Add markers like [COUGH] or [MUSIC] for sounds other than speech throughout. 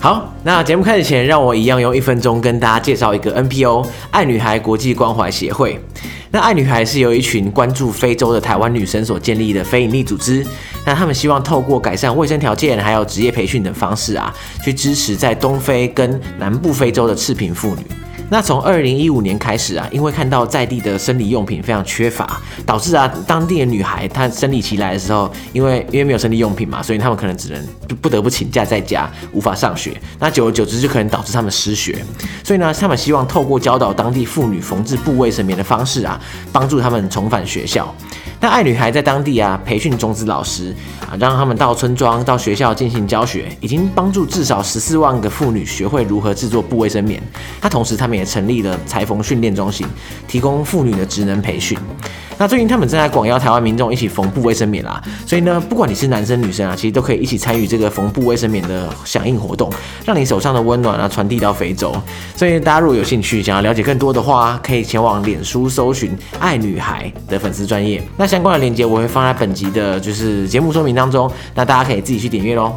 好，那节目开始前，让我一样用一分钟跟大家介绍一个 NPO 爱女孩国际关怀协会。那爱女孩是由一群关注非洲的台湾女生所建立的非营利组织。那他们希望透过改善卫生条件，还有职业培训等方式啊，去支持在东非跟南部非洲的赤贫妇女。那从二零一五年开始啊，因为看到在地的生理用品非常缺乏，导致啊当地的女孩她生理期来的时候，因为因为没有生理用品嘛，所以她们可能只能不得不请假在家，无法上学。那久而久之就可能导致她们失学。所以呢，他们希望透过教导当地妇女缝制布卫生棉的方式啊，帮助她们重返学校。那爱女孩在当地啊培训种子老师啊，让他们到村庄、到学校进行教学，已经帮助至少十四万个妇女学会如何制作布卫生棉。那同时，他们也成立了裁缝训练中心，提供妇女的职能培训。那最近他们正在广邀台湾民众一起缝布卫生棉啦，所以呢，不管你是男生女生啊，其实都可以一起参与这个缝布卫生棉的响应活动，让你手上的温暖啊传递到非洲。所以大家如果有兴趣，想要了解更多的话，可以前往脸书搜寻“爱女孩”的粉丝专业。那相关的链接我会放在本集的就是节目说明当中，那大家可以自己去点阅喽。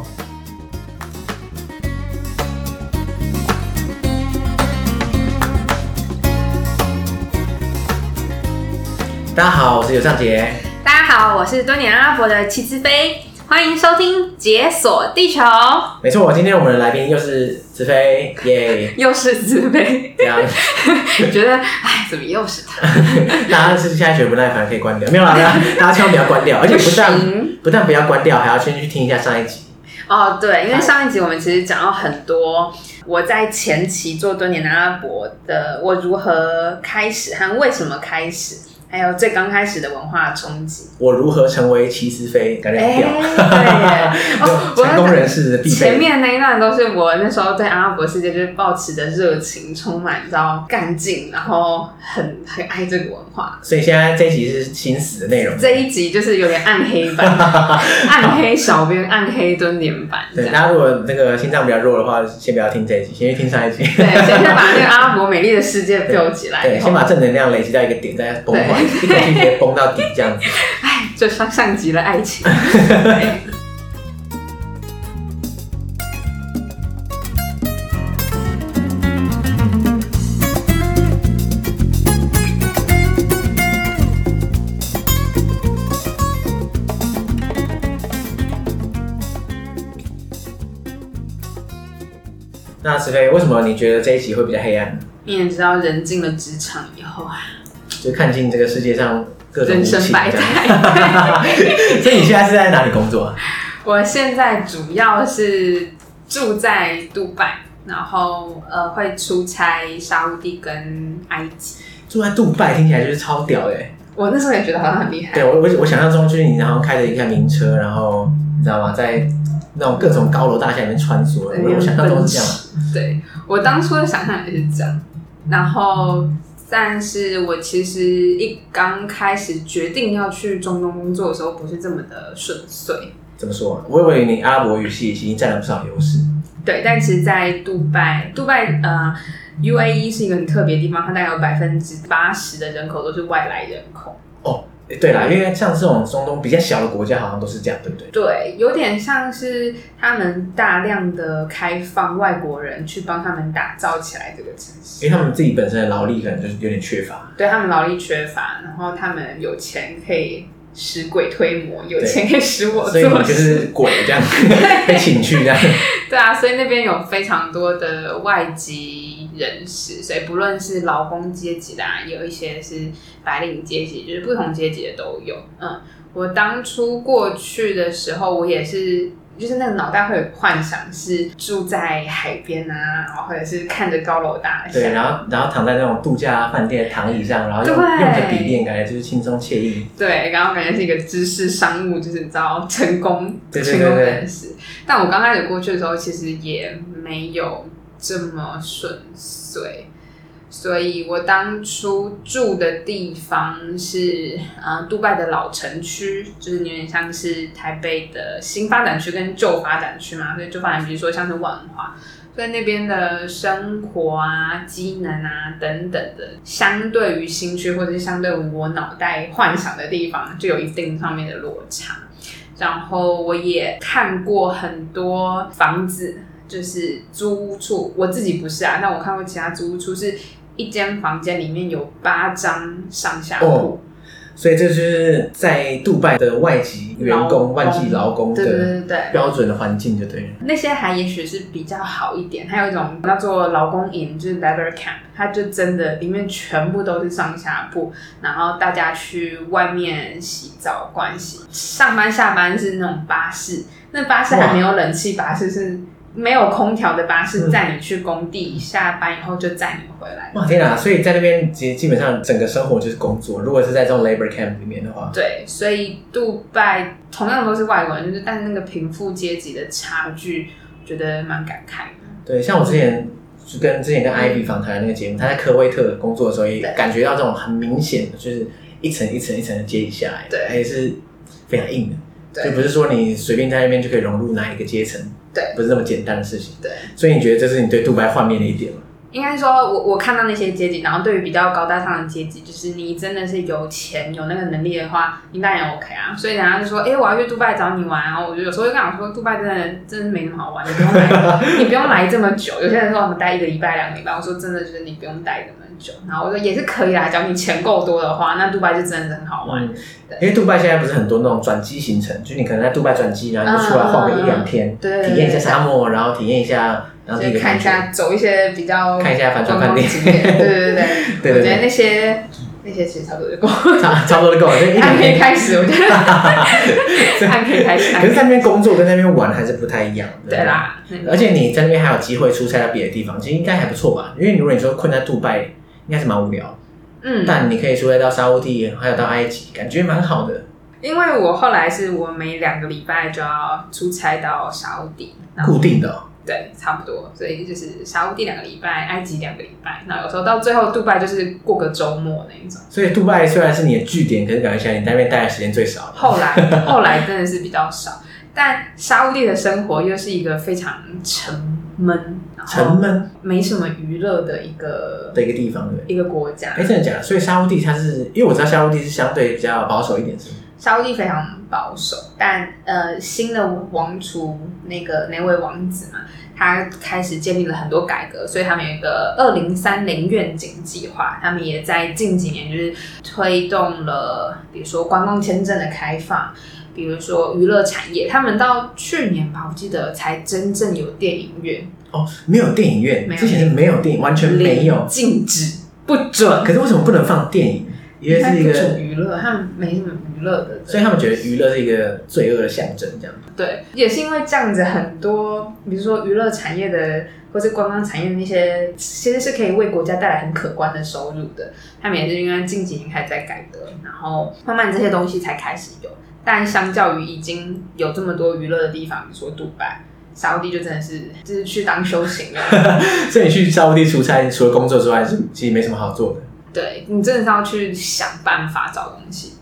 大家好，我是尤尚杰。大家好，我是多年阿拉伯的齐志飞。欢迎收听《解锁地球》。没错，我今天我们的来宾又是子飞，耶，又是兹妃。这样，[LAUGHS] 觉得哎，怎么又是他？[LAUGHS] 大家是现在觉得不耐烦，可以关掉。没有啦，[LAUGHS] 大家千万不要关掉，而且不但不，不但不要关掉，还要先去听一下上一集。哦，对，因为上一集我们其实讲到很多我在前期做多年阿拉伯的，我如何开始和为什么开始。还有最刚开始的文化冲击，我如何成为齐兹妃？感觉很屌，欸、[LAUGHS] 对哦，成功人士的必备。前面那一段都是我那时候对阿拉伯世界就是抱持的热情，充满你知道干劲，然后很很爱这个文化。所以现在这一集是新死的内容，这一集就是有点暗黑版，[LAUGHS] 暗黑小编，暗黑蹲点版。对，大家如果那个心脏比较弱的话，先不要听这一集，先去听上一集。对，先把那个阿拉伯美丽的世界 [LAUGHS] build 起来对，对，先把正能量累积到一个点，再崩坏。一口气直接崩到底，这样子。[LAUGHS] 哎，这上上级了爱情。[LAUGHS] 那石飞，为什么你觉得这一集会比较黑暗？你也知道，人进了职场以后啊。就看尽这个世界上各种人生百态。[LAUGHS] 所以你现在是在哪里工作？[LAUGHS] 我现在主要是住在杜拜，然后呃会出差沙乌地跟埃及。住在杜拜听起来就是超屌的。我那时候也觉得好像很厉害。对，我我我想象中就是你然后开着一辆名车，然后你知道吗，在那种各种高楼大厦里面穿梭。我想象中是这样。对，我当初的想象也是这样，然后。但是我其实一刚开始决定要去中东工作的时候，不是这么的顺遂。怎么说？我以为你阿拉伯语系已经占了不少优势。对，但其实，在杜拜，杜拜呃，UAE 是一个很特别的地方，它大概有百分之八十的人口都是外来人口。哦。对啦，因为像这种中东比较小的国家，好像都是这样，对不对？对，有点像是他们大量的开放外国人去帮他们打造起来这个城市，因为他们自己本身的劳力可能就是有点缺乏。对，他们劳力缺乏，然后他们有钱可以使鬼推磨，有钱可以使我做，所以你就是鬼这样 [LAUGHS] 被请去这样。对啊，所以那边有非常多的外籍。人士，所以不论是劳工阶级的，也有一些是白领阶级，就是不同阶级的都有。嗯，我当初过去的时候，我也是，就是那个脑袋会有幻想，是住在海边啊，然后或者是看着高楼大厦，对，然后然后躺在那种度假饭店的躺椅上，然后用用着笔电，感觉就是轻松惬意。对，然后感觉是一个知识商务，就是遭成功对对对对成功人士。但我刚开始过去的时候，其实也没有。这么顺遂，所以我当初住的地方是呃，杜拜的老城区，就是有点像是台北的新发展区跟旧发展区嘛，所以旧发展比如说像是万华，所以那边的生活啊、机能啊等等的，相对于新区或者是相对于我脑袋幻想的地方，就有一定上面的落差。然后我也看过很多房子。就是租屋处，我自己不是啊，那我看过其他租屋处是一间房间里面有八张上下铺。哦所以这就是在杜拜的外籍员工、外籍劳工的标准的环境，就对了。那些还也许是比较好一点，还有一种叫做劳工营，就是 Labor Camp，它就真的里面全部都是上下铺，然后大家去外面洗澡、盥洗，上班下班是那种巴士，那巴士还没有冷气，巴士是。没有空调的巴士载你去工地，嗯、下班以后就载你回来。哇天哪！所以在那边基基本上整个生活就是工作。如果是在这种 labor camp 里面的话，对，所以杜拜同样都是外国人，就是但是那个贫富阶级的差距，觉得蛮感慨的。对，像我之前就跟之前跟 Ivy 访谈的那个节目，嗯、他在科威特工作的时候，也感觉到这种很明显的，就是一层一层一层的阶级下来，对，还是非常硬的。对，就不是说你随便在那边就可以融入哪一个阶层。对，不是那么简单的事情。对，所以你觉得这是你对杜拜幻灭的一点吗？应该说我，我看到那些阶级，然后对于比较高大上的阶级，就是你真的是有钱有那个能力的话，你当然 OK 啊。所以人家就说，哎、我要去杜拜找你玩，然后我就有时候就跟我说，杜拜真的真的没那么好玩，你不用来，你不用来这么久。有些人说我们待一个礼拜、两个礼拜，我说真的就是你不用待这么久。然后我说也是可以啦，只要你钱够多的话，那杜拜就真的很好玩。因为杜拜现在不是很多那种转机行程，就你可能在杜拜转机，然后就出来晃个一两天，体验一下沙漠，然后体验一下。然后看一下，走一些比较看一下帆船饭店，对对对 [LAUGHS] 对，我觉得那些那些其实差不多就够了，差不多就够了。还可以开始，我觉得还可以开始。可是在那边工作跟在那边玩还是不太一样，对啦。而且你在那边还有机会出差到别的地方，其实应该还不错吧？因为如果你说困在杜拜，应该是蛮无聊。嗯，但你可以出差到沙乌地，还有到埃及，感觉蛮好的。因为我后来是我每两个礼拜就要出差到沙乌地，固定的。对，差不多，所以就是沙乌地两个礼拜，埃及两个礼拜，那有时候到最后，杜拜就是过个周末那一种。所以杜拜虽然是你的据点，可是感觉起来你在那边待的时间最少。后来，后来真的是比较少，但沙乌地的生活又是一个非常沉闷、沉闷、没什么娱乐的一个的一个地方，对，一个国家。哎，真的假的？所以沙乌地它是因为我知道沙乌地是相对比较保守一点，是吗？沙乌地非常保守，但呃，新的王储那个那位王子嘛。他开始建立了很多改革，所以他们有一个二零三零愿景计划。他们也在近几年就是推动了，比如说观光签证的开放，比如说娱乐产业。他们到去年吧，我记得才真正有电影院。哦，没有电影院，之前是没有电影，完全没有，禁止，不准。可是为什么不能放电影？因为是一个娱乐，他们没什么娱乐的，所以他们觉得娱乐是一个罪恶的象征，这样。对，也是因为这样子，很多比如说娱乐产业的或是观光产业的那些，其实是可以为国家带来很可观的收入的。他们也是因为近几年开始在改革，然后慢慢这些东西才开始有。但相较于已经有这么多娱乐的地方，比如说杜拜、沙乌地，就真的是就是去当修行了。[LAUGHS] 所以你去沙乌地出差，除了工作之外，是其实没什么好做的。对，你真的是要去想办法找东西做。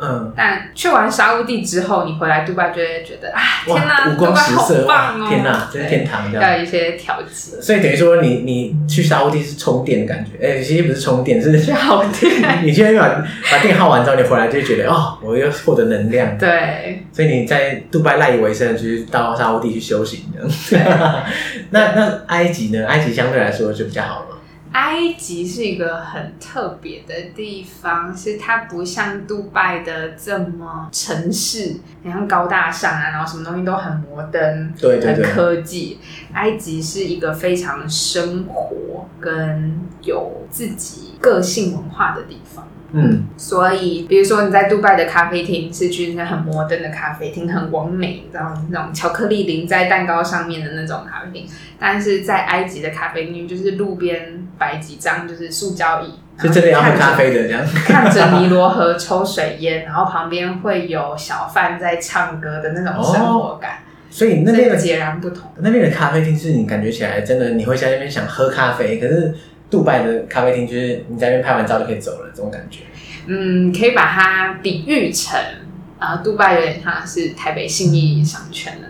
嗯，但去完沙乌地之后，你回来杜拜就会觉得啊，天哪，五光十色，棒哦！天哪，真是天堂，要有一些调剂。所以等于说你，你你去沙乌地是充电的感觉，哎、欸，其实不是充电，是 [LAUGHS] 耗电。你今天把把电耗完之后，你回来就会觉得哦，我又获得能量。对，所以你在杜拜赖以为生，就是到沙乌地去修行这样。对 [LAUGHS] 那那埃及呢？埃及相对来说就比较好了。埃及是一个很特别的地方，是它不像杜拜的这么城市，你像高大上啊，然后什么东西都很摩登，对对对，很科技。埃及是一个非常生活跟有自己个性文化的地方。嗯，所以比如说你在杜拜的咖啡厅是去那很摩登的咖啡厅，很完美，你知道那种巧克力淋在蛋糕上面的那种咖啡厅。但是在埃及的咖啡厅，就是路边摆几张就是塑胶椅，是真的要喝咖啡的这样，看着尼罗河抽水烟，然后旁边会有小贩在唱歌的那种生活感。哦、所以那边的截然不同。那边的咖啡厅是你感觉起来真的，你会在那边想喝咖啡，可是。杜拜的咖啡厅就是你在那边拍完照就可以走了，这种感觉。嗯，可以把它比喻成啊、呃，杜拜有点像是台北信义商圈的。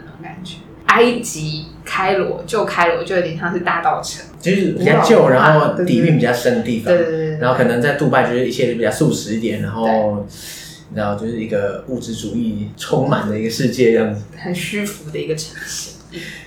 埃及开罗旧开罗就有点像是大道城，就是比较旧，然后底蕴比较深的地方。对对对。然后可能在杜拜就是一切都比较素食一点，然后对然后就是一个物质主义充满的一个世界这样子，很虚浮的一个城市。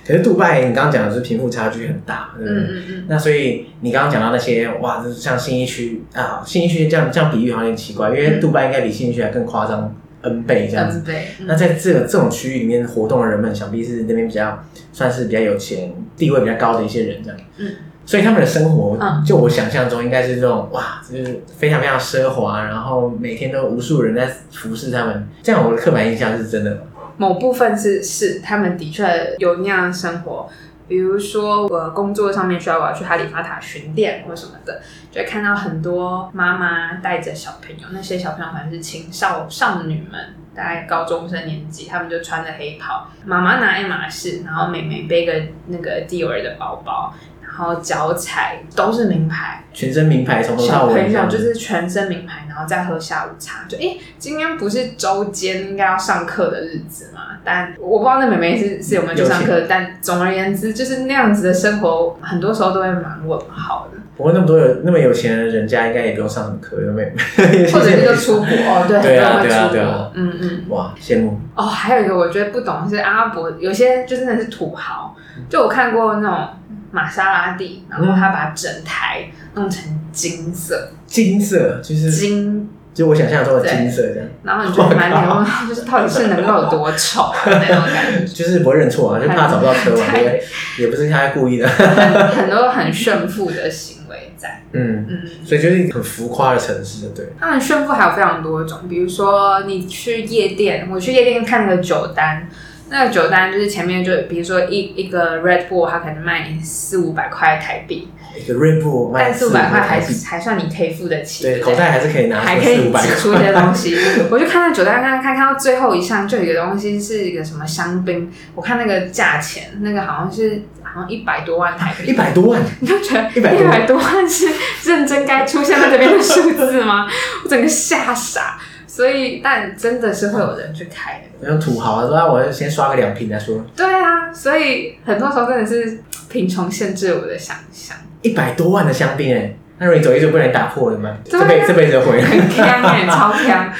可是杜拜，你刚刚讲的是贫富差距很大，对不对？嗯嗯嗯。那所以你刚刚讲到那些，哇，就是像新一区啊，新一区这样这样比喻好像有点奇怪，因为杜拜应该比新一区还更夸张 N 倍这样子。对。嗯、那在这个这种区域里面活动的人们，想必是那边比较算是比较有钱、地位比较高的一些人这样。嗯。所以他们的生活，就我想象中应该是这种哇，就是非常非常奢华，然后每天都无数人在服侍他们。这样我的刻板印象是真的吗？某部分是是，他们的确有那样的生活。比如说我工作上面需要我要去哈利法塔巡店或什么的，就会看到很多妈妈带着小朋友，那些小朋友反正是青少少女们，大概高中生年纪，他们就穿着黑袍，妈妈拿爱马仕，然后妹妹背个那个蒂尔的包包。然后脚踩都是名牌，全身名牌，从头到尾。小朋友就是全身名牌，然后再喝下午茶。就哎，今天不是周间应该要上课的日子嘛？但我不知道那妹妹是是有没有去上课。但总而言之，就是那样子的生活，很多时候都会蛮稳好的。不过那么多有那么有钱的人家，应该也不用上什么课，有没有？[LAUGHS] 或者是就出国 [LAUGHS] 哦，对，对啊，对啊，对啊，嗯嗯，哇，羡慕。哦，还有一个我觉得不懂是阿拉伯，有些就真的是土豪，就我看过那种。玛莎拉蒂，然后他把整台弄成金色，金色就是金，就我想象中的金色这样。然后你就蛮牛，[LAUGHS] 就是到底是能够有多丑的 [LAUGHS] 那种感觉。就是不会认错啊，就怕找不到车嘛，对，也不是他故意的。[LAUGHS] 很多很炫富的行为在，嗯嗯，所以就是很浮夸的城市，对。他们炫富还有非常多种，比如说你去夜店，我去夜店看那个酒单。那个酒单就是前面就比如说一一个 Red Bull，它可能卖四五百块台币。一个 Red Bull 卖四五百块还还算你可以付得起。对，口袋还是可以拿，还可以挤出一些东西。[LAUGHS] 我就看到酒单，看看看到最后一项，就有一个东西是一个什么香槟。我看那个价钱，那个好像是好像一百多万台币。一百多万？你就觉得一百多万是认真该出现在这边的数字吗？我整个吓傻。所以，但真的是会有人去开的。那种土豪啊，说啊，我要先刷个两瓶再说。对啊，所以很多时候真的是贫穷限制我的想象。一百多万的香槟哎，那如果你走一走不能打破了吗？啊、这辈这辈子就毁了。很强哎，[LAUGHS] 超强。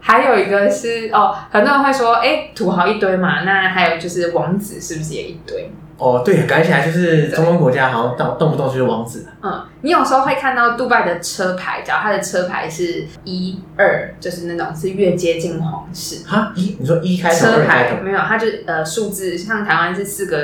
还有一个是哦，很多人会说，哎、欸，土豪一堆嘛，那还有就是王子是不是也一堆？哦，对，感觉起来就是中东国家好像动动不动就是王子。嗯，你有时候会看到杜拜的车牌，只要它的车牌是一二，就是那种是越接近皇室。哈，一你说一开头，车牌没有，它就呃数字，像台湾是四个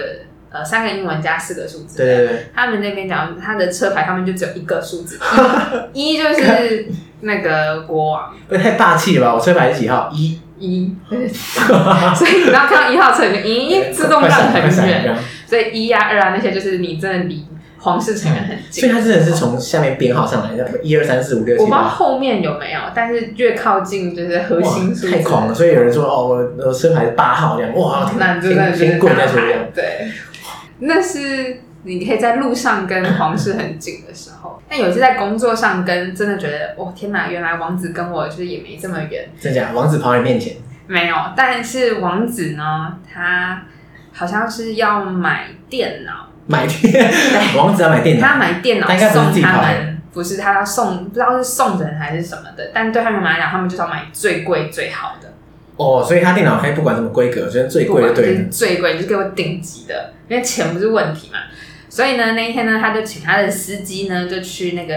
呃三个英文加四个数字。对对对。他们那边讲，他的车牌上面就只有一个数字，[LAUGHS] 一就是那个国王。不 [LAUGHS] 太霸气了吧？我车牌是几号？一。一，[LAUGHS] 所以你知道看到一号车，你一自动让很远。所以一呀、二啊那些，就是你真的离皇室成员很近。所以他真的是从下面编号上来的，一二三四五六七。我不知道后面有没有，但是越靠近就是核心数。太狂了，所以有人说哦，我我车牌是八号这样，哇，那真的是贵在这样。对，那是你可以在路上跟皇室很近的时候。但有一次在工作上跟真的觉得，哦天哪，原来王子跟我就是也没这么远。真假？王子跑你面前？没有，但是王子呢，他。好像是要买电脑，买电，对。王子要买电脑，他要买电脑送他们，不是他要送，不知道是送人还是什么的，但对他们来讲，他们就是要买最贵最好的。哦，所以他电脑可以不管什么规格，就是最贵的，对，就是最贵，就是给我顶级的，因为钱不是问题嘛。所以呢，那一天呢，他就请他的司机呢，就去那个，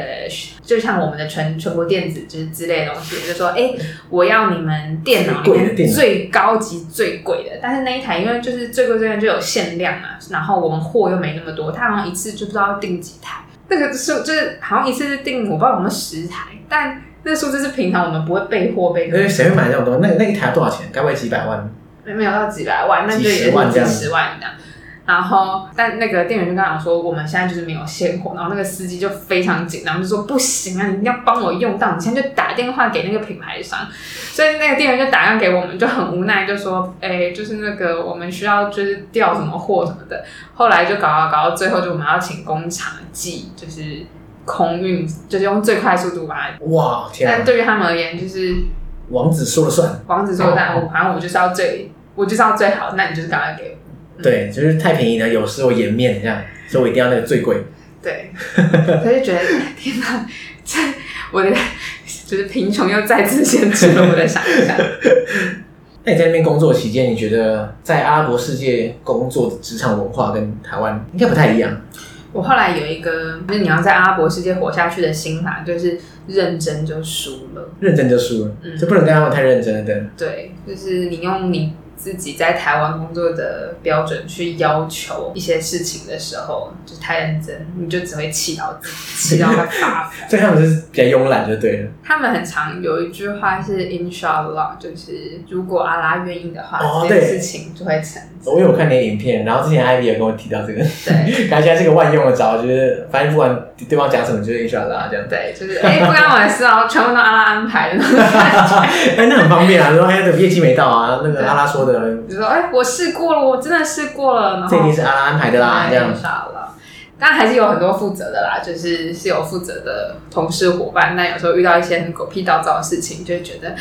就像我们的全全国电子就是之类的东西，就说，哎、欸，我要你们电脑里面最高级、最贵的。但是那一台因为就是最贵最贵就有限量嘛，然后我们货又没那么多，他好像一次就不知道要订几台。那个数就是好像一次是订我不知道有没有十台，但那个数字是平常我们不会备货备。因为谁会买那么多？那那一台多少钱？该不会几百万？没没有到几百万，那就也是几十万这样。然后，但那个店员就跟他讲说，我们现在就是没有现货。然后那个司机就非常紧张，就说不行啊，你一定要帮我用到，你现在就打电话给那个品牌商。所以那个店员就打电话给我们，就很无奈，就说，哎，就是那个我们需要就是调什么货什么的。后来就搞搞搞到最后，就我们要请工厂寄，就是空运，就是用最快速度把它。哇，天啊！但对于他们而言，就是王子说了算。王子说了算，我反正我就是要最，我就是要最好，那你就是赶快给我。对，就是太便宜了，有失我颜面这样，所以我一定要那个最贵。对，[LAUGHS] 他就觉得天哪，这我的就是贫穷又再次限制了我的想象。[LAUGHS] 那你在那边工作期间，你觉得在阿拉伯世界工作的职场文化跟台湾应该不太一样？我后来有一个，就是你要在阿拉伯世界活下去的心法，就是认真就输了，认真就输了，嗯，就不能跟他们太认真的。对，就是你用你。自己在台湾工作的标准去要求一些事情的时候，就太认真，你就只会气到自己，气到他发疯。所以他们就是比较慵懒，就对了。他们很常有一句话是 “Inshallah”，就是如果阿拉愿意的话，哦、这件事情就会成。我有看你的影片，然后之前 Ivy 也跟我提到这个，对，感觉现在是个万用的招，就是反正不管对方讲什么，就是 Inshallah 这样。对，就是哎、欸，不关我的事啊，全部都阿拉安排的。[LAUGHS] 哎、欸，那很方便啊，说哎，等业绩没到啊，那个阿拉说的。就说哎。欸我试过了，我真的试过了。然后这一定是阿拉安排的啦，这样。了，当然还是有很多负责的啦，就是是有负责的同事伙伴。但有时候遇到一些很狗屁倒灶的事情，就会觉得，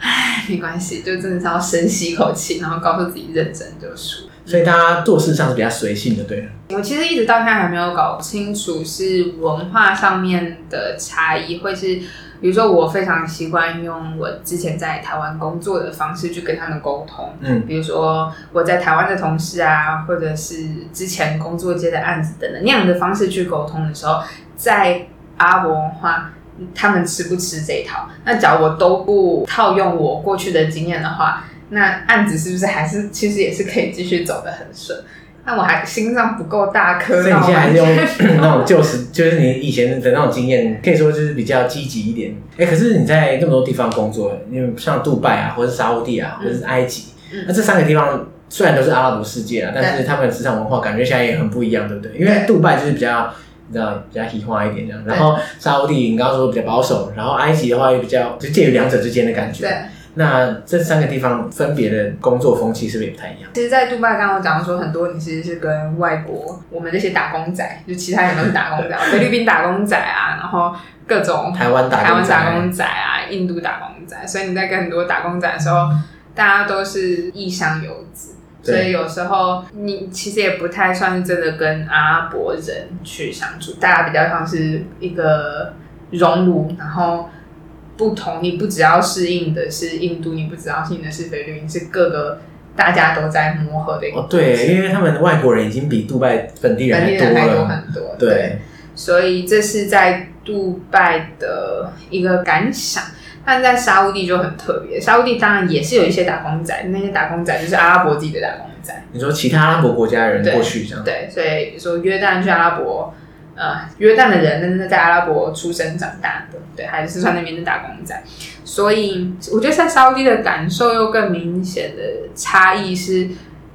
唉，没关系，就真的是要深吸一口气，然后告诉自己认真就输。所以大家做事上是比较随性的，对。我其实一直到现在还没有搞清楚是文化上面的差异，会是。比如说，我非常习惯用我之前在台湾工作的方式去跟他们沟通。嗯，比如说我在台湾的同事啊，或者是之前工作接的案子等等那样的方式去沟通的时候，在阿伯文化，他们吃不吃这一套？那假如我都不套用我过去的经验的话，那案子是不是还是其实也是可以继续走得很顺？但我还心脏不够大颗，所以你现在还是用 [LAUGHS] 那种旧时，就是你以前的那种经验，可以说就是比较积极一点。哎、欸，可是你在那么多地方工作，因为像杜拜啊，或者是沙乌地啊，或者是埃及，嗯、那这三个地方虽然都是阿拉伯世界啊，但是他们的职场文化感觉现在也很不一样，对不对？因为杜拜就是比较你知道比较西化一点这样，然后沙乌地你刚刚说比较保守，然后埃及的话又比较就介于两者之间的感觉。对。那这三个地方分别的工作风气是不是也不太一样？其实，在杜拜刚刚我讲说，很多你其实是跟外国我们这些打工仔，就其他人都是打工仔，[LAUGHS] 菲律宾打工仔啊，然后各种台湾打台湾打工仔啊，印度打工仔，所以你在跟很多打工仔的时候，大家都是异乡游子，所以有时候你其实也不太算是真的跟阿拉伯人去相处，大家比较像是一个熔炉，然后。不同，你不只要适应的是印度，你不只要适应的是菲律宾，是各个大家都在磨合的一个。哦，对，因为他们的外国人已经比杜拜本地人还多，还多很多。对，对，所以这是在杜拜的一个感想。但在沙乌地就很特别，沙乌地当然也是有一些打工仔，那些打工仔就是阿拉伯自己的打工仔。你说其他阿拉伯国家的人过去这样？对，所以比如说约旦去阿拉伯。呃，约旦的人，那是在阿拉伯出生长大的，对，还是四川那边的打工仔，所以我觉得在沙乌地的感受又更明显的差异是，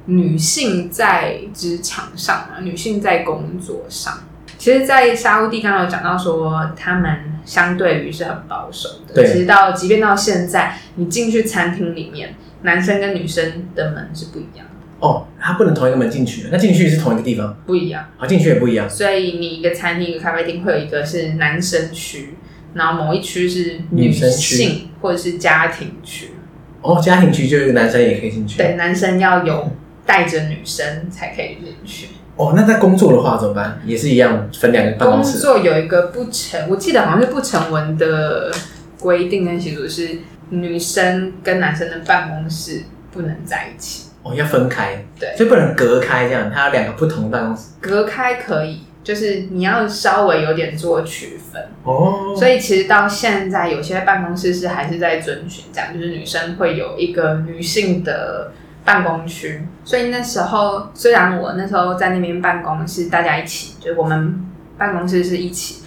女性在职场上啊，女性在工作上，其实，在沙乌地刚刚有讲到说，他们相对于是很保守的，对，其实到即便到现在，你进去餐厅里面，男生跟女生的门是不一样的。哦，他不能同一个门进去，那进去是同一个地方，不一样。好，进去也不一样。所以你一个餐厅、一个咖啡厅会有一个是男生区，然后某一区是女生区或者是家庭区。哦，家庭区就是男生也可以进去。对，男生要有带着女生才可以进去。哦，那在工作的话怎么办？也是一样分两个办公室。工作有一个不成，我记得好像是不成文的规定跟习俗是，女生跟男生的办公室不能在一起。哦，要分开，对，所以不能隔开这样，它有两个不同的办公室。隔开可以，就是你要稍微有点做区分哦。所以其实到现在，有些办公室是还是在遵循这样，就是女生会有一个女性的办公区。所以那时候，虽然我那时候在那边办公是大家一起，就是我们办公室是一起，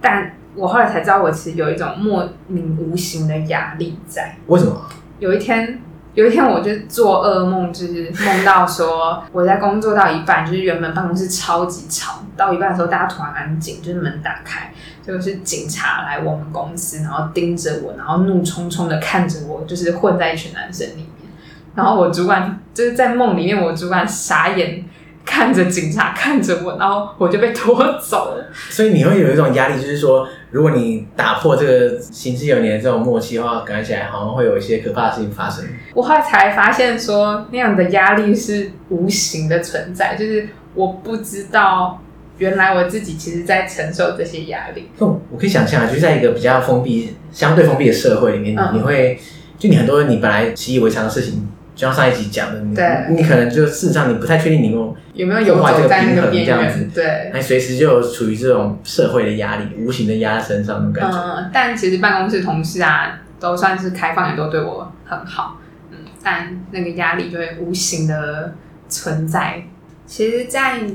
但我后来才知道，我其实有一种莫名无形的压力在。为什么？有一天。有一天，我就做噩梦，就是梦到说我在工作到一半，就是原本办公室超级吵，到一半的时候大家突然安静，就是门打开，就是警察来我们公司，然后盯着我，然后怒冲冲的看着我，就是混在一群男生里面，然后我主管就是在梦里面，我主管傻眼。看着警察看着我，然后我就被拖走了。所以你会有一种压力，就是说，如果你打破这个行之有年的这种默契的话，感觉起来好像会有一些可怕的事情发生。我后来才发现，说那样的压力是无形的存在，就是我不知道原来我自己其实在承受这些压力。哦，我可以想象啊，就是在一个比较封闭、相对封闭的社会里面，嗯、你会就你很多你本来习以为常的事情，就像上一集讲的，你对你可能就事实上你不太确定你有有没有游走在那个边缘，对，还随时就有处于这种社会的压力，无形的压在身上的感觉。嗯，但其实办公室同事啊，都算是开放，也都对我很好。嗯，但那个压力就会无形的存在。其实在，在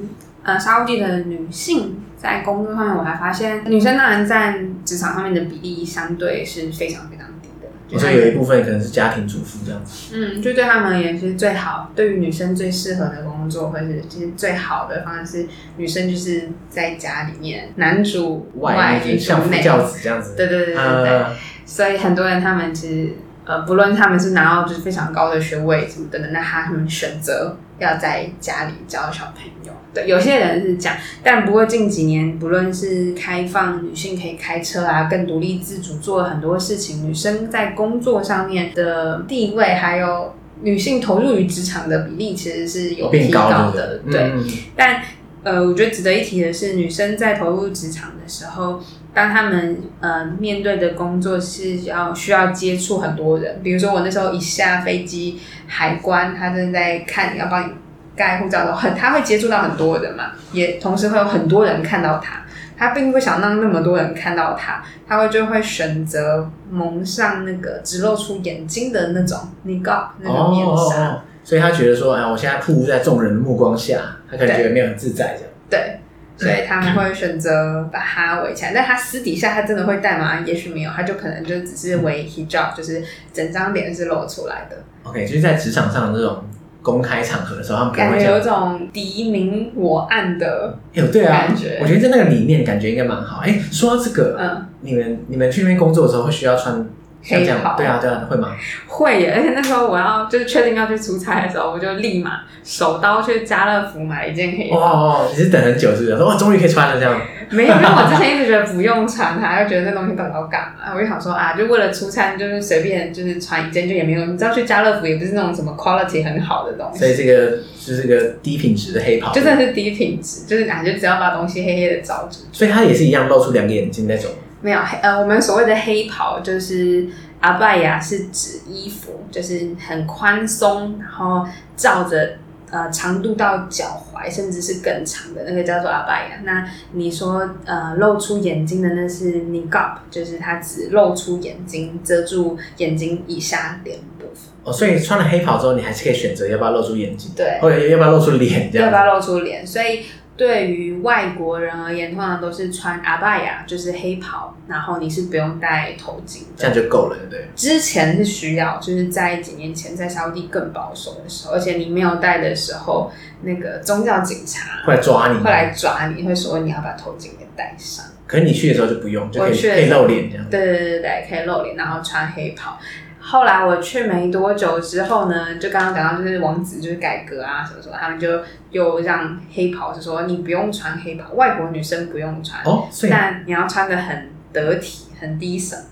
呃沙乌地的女性在工作上面，我还发现女生当然在职场上面的比例相对是非常非常低的。所以有一部分可能是家庭主妇这样子。嗯，就对他们而言，其实最好，对于女生最适合的工作，或者是其实最好的方式是女生就是在家里面，男主外女主内，教子这样子。对对对对对。呃、所以很多人他们其实。呃，不论他们是拿到就是非常高的学位什么等等，那他们选择要在家里教小朋友。对，有些人是这样，但不过近几年，不论是开放女性可以开车啊，更独立自主做了很多事情，女生在工作上面的地位，还有女性投入于职场的比例，其实是有提高的。对，嗯、但呃，我觉得值得一提的是，女生在投入职场的时候。当他们呃面对的工作是要需要接触很多人，比如说我那时候一下飞机，海关他正在看你要帮你盖护照的，很他会接触到很多人嘛，也同时会有很多人看到他，他并不想让那么多人看到他，他会就会选择蒙上那个只露出眼睛的那种 niqab 那个面纱，哦，所以他觉得说，哎，我现在暴露在众人的目光下，他可能觉得没有很自在这样。对。所以他们会选择把它围起来，但他私底下他真的会戴吗？也许没有，他就可能就只是围 hijab，就是整张脸是露出来的。OK，就是在职场上的这种公开场合的时候，他们感觉有种敌明我暗的，有对啊感觉。我觉得在那个里面感觉应该蛮好。哎，说到这个，嗯，你们你们去那边工作的时候会需要穿？黑袍，对啊，对啊，会吗？会耶！而且那时候我要就是确定要去出差的时候，我就立马手刀去家乐福买一件黑袍。哦哦，你是等很久是不是？哇，终于可以穿了这样。没有，因为我之前一直觉得不用穿它，就觉得那东西到底要干嘛？我就想说啊，就为了出差，就是随便就是穿一件就也没有。你知道去家乐福也不是那种什么 quality 很好的东西。所以这个就是个低品质的黑袍，就真的是低品质，就是感觉只要把东西黑黑的罩住。所以它也是一样露出两个眼睛那种。没有黑呃，我们所谓的黑袍就是阿拜亚，是指衣服，就是很宽松，然后罩着呃长度到脚踝，甚至是更长的那个叫做阿拜亚。那你说呃露出眼睛的那是 niqab，就是它只露出眼睛，遮住眼睛以下脸部分。哦，所以穿了黑袍之后，你还是可以选择要不要露出眼睛，对，或者要不要露出脸，这样。要不要露出脸？所以。对于外国人而言，通常都是穿阿拜亚，就是黑袍，然后你是不用戴头巾，这样就够了，对不对？之前是需要，就是在几年前在沙乌地更保守的时候，而且你没有戴的时候，那个宗教警察会来抓你，会来抓你，会说你要把头巾给戴上。可是你去的时候就不用，就可以可以露脸这样。对对对对，可以露脸，然后穿黑袍。后来我去没多久之后呢，就刚刚讲到就是王子就是改革啊什么什么，他们就又让黑袍是说你不用穿黑袍，外国女生不用穿哦，但你要穿的很得体，很 decent。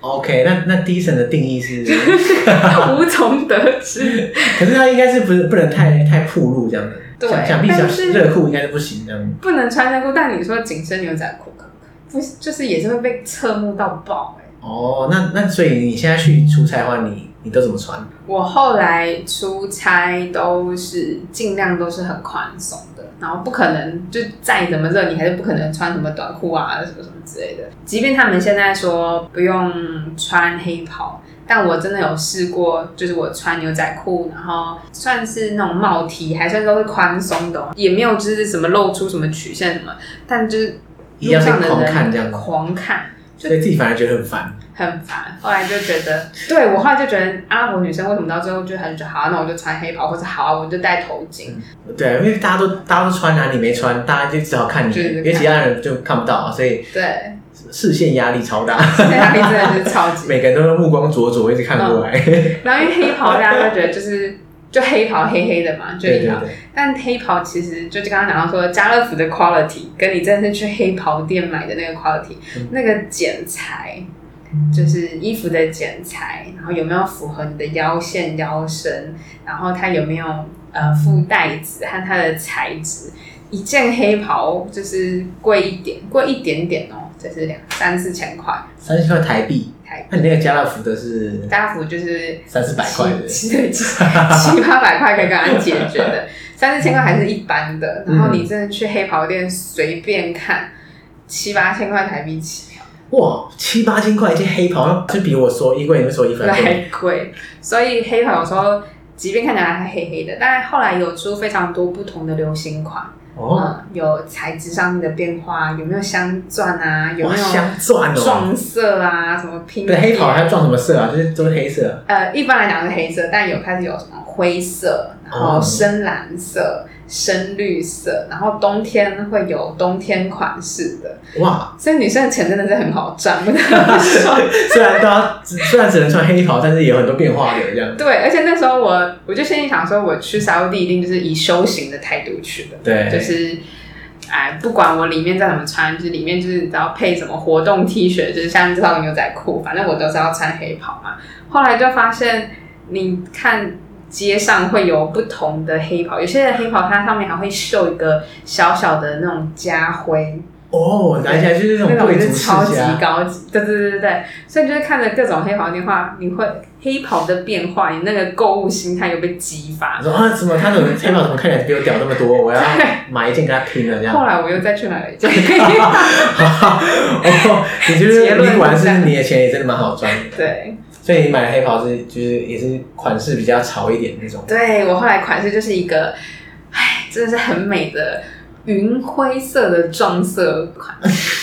OK，那那 decent 的定义是 [LAUGHS] 无从得知。[LAUGHS] 可是他应该是不是不能太太暴露这样的？对，想必热裤应该是不行这样。不能穿热裤，但你说紧身牛仔裤可？不，就是也是会被侧目到爆。哦，那那所以你现在去出差的话，你你都怎么穿？我后来出差都是尽量都是很宽松的，然后不可能就再怎么热，你还是不可能穿什么短裤啊，什么什么之类的。即便他们现在说不用穿黑袍，但我真的有试过，就是我穿牛仔裤，然后算是那种帽 T，还算都是宽松的，也没有就是什么露出什么曲线什么，但就是路上的人看这样狂看。所以自己反而觉得很烦，很烦。后来就觉得，对，我后来就觉得阿拉伯女生为什么到最后就很觉得好，那我就穿黑袍，或者好啊，我就戴头巾。嗯、对，因为大家都大家都穿啊，你没穿，大家就只好看你，因为其他人就看不到啊，所以对视线压力超大，视线压力真的是超级，[LAUGHS] 每个人都是目光灼灼一直看过来。嗯、然后因为黑袍，大家都觉得就是。就黑袍黑黑的嘛，就一条。但黑袍其实就刚刚讲到说，家乐福的 quality 跟你真正去黑袍店买的那个 quality，、嗯、那个剪裁，就是衣服的剪裁，然后有没有符合你的腰线腰身，然后它有没有呃附带子和它的材质，一件黑袍就是贵一点，贵一点点哦，就是两三四千块，三千块台币。那你那个家乐福的是？家乐福就是三四百块的，七七八百块可以跟他解决的，[LAUGHS] 三四千块还是一般的。然后你真的去黑袍店随便看，七八千块台币起跳。哇，七八千块一件黑袍，就比我说衣柜里面说衣服还贵。所以黑袍有时候即便看起来还黑黑的，但后来有出非常多不同的流行款。哦、嗯，有材质上面的变化，有没有镶钻啊？有没有镶钻撞色啊？什么拼？对，黑桃还要撞什么色啊？就是都是黑色。呃，一般来讲是黑色，但有开始有什么灰色，然后深蓝色。嗯深绿色，然后冬天会有冬天款式的哇，所以女生的钱真的是很好赚。[LAUGHS] [LAUGHS] 虽然都要虽然只能穿黑袍，但是也有很多变化的这样。对，而且那时候我我就心里想说，我去沙乌地一定就是以修行的态度去的，对，就是哎，不管我里面再怎么穿，就是里面就是只要配什么活动 T 恤，就是像这套牛仔裤，反正我都是要穿黑袍嘛。后来就发现，你看。街上会有不同的黑袍，有些人黑袍它上面还会绣一个小小的那种家徽哦，拿起来就是那种贵族超级高级，对对对对对，所以就是看着各种黑袍的话，你会黑袍的变化，你那个购物心态又被激发。说啊，怎么他的黑袍怎么看起来比我屌那么多？我要买一件跟他拼了这样。[LAUGHS] 后来我又再去买了一件。[LAUGHS] 哦，你觉得你果然是你的钱也真的蛮好赚的。[LAUGHS] 对。所以你买的黑袍是就是也是款式比较潮一点那种。对，我后来款式就是一个，哎，真的是很美的云灰色的撞色款。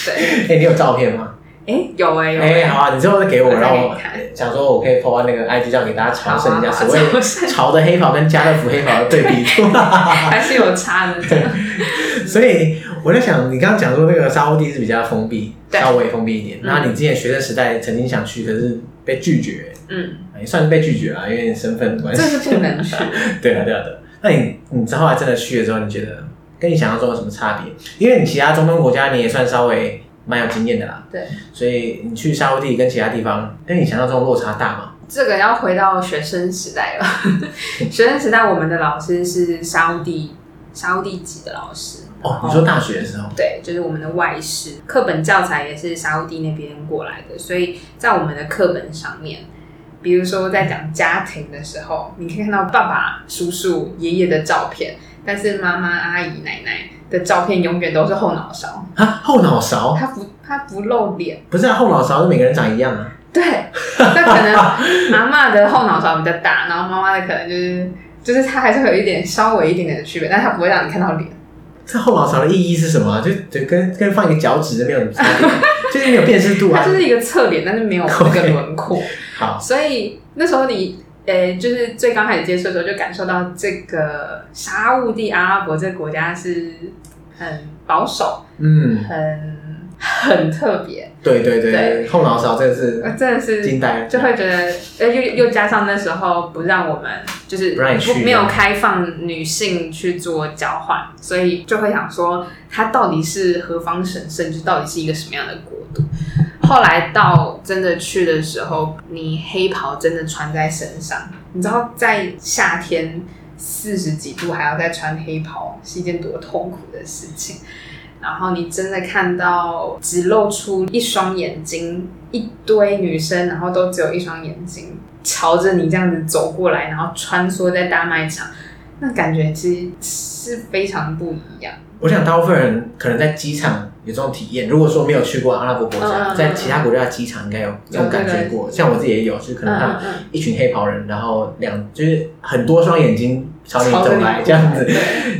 对，哎、欸，你有照片吗？哎、欸，有哎、欸、有哎、欸，好啊，你之后再给我，让我想说我可以 po 那个 IG 这样给大家朝圣一下，所谓潮的黑袍跟家乐福黑袍的对比，[LAUGHS] 还是有差的。对，[LAUGHS] 所以我在想，你刚刚讲说那个沙乌地是比较封闭，稍微封闭一点。那你之前学生时代曾经想去，可是。被拒绝，嗯，也算是被拒绝了，因为身份的关系。这是不能去。[LAUGHS] 对啊，对啊，对。那你，你之后来真的去了之后，你觉得跟你想象中有什么差别？因为你其他中东国家你也算稍微蛮有经验的啦。对。所以你去沙乌地跟其他地方，跟你想象中落差大吗？这个要回到学生时代了。[LAUGHS] 学生时代，我们的老师是沙乌地，沙乌地籍的老师。哦，你说大学的时候？对，就是我们的外事，课本教材也是沙乌地那边过来的，所以在我们的课本上面，比如说在讲家庭的时候，你可以看到爸爸、叔叔、爷爷的照片，但是妈妈、阿姨、奶奶的照片永远都是后脑勺。啊，后脑勺，他不，他不露脸，不是啊，后脑勺是每个人长一样啊，对，那可能 [LAUGHS] 妈妈的后脑勺比较大，然后妈妈的可能就是，就是他还是会有一点稍微一点点的区别，但他不会让你看到脸。这后脑勺的意义是什么啊？就就跟跟放一个脚趾都没有就是没有辨识度啊。它就是一个侧脸，但是没有那个轮廓。Okay. 好，所以那时候你呃、欸，就是最刚开始接触的时候，就感受到这个沙悟地阿拉伯这个国家是很保守，嗯，很。很特别，对对对，对后脑勺真的是真的是惊呆，就会觉得，呃，又又加上那时候不让我们，就是不没有开放女性去做交换，所以就会想说，它到底是何方神圣，就到底是一个什么样的国度？后来到真的去的时候，你黑袍真的穿在身上，你知道在夏天四十几度还要再穿黑袍，是一件多痛苦的事情。然后你真的看到只露出一双眼睛，一堆女生，然后都只有一双眼睛朝着你这样子走过来，然后穿梭在大卖场，那感觉其实是非常不一样。我想大部分人可能在机场有这种体验。如果说没有去过阿拉伯国家，嗯、在其他国家的机场应该有这种感觉过。像我自己也有，就是可能他一群黑袍人，然后两就是很多双眼睛朝你走来这样子。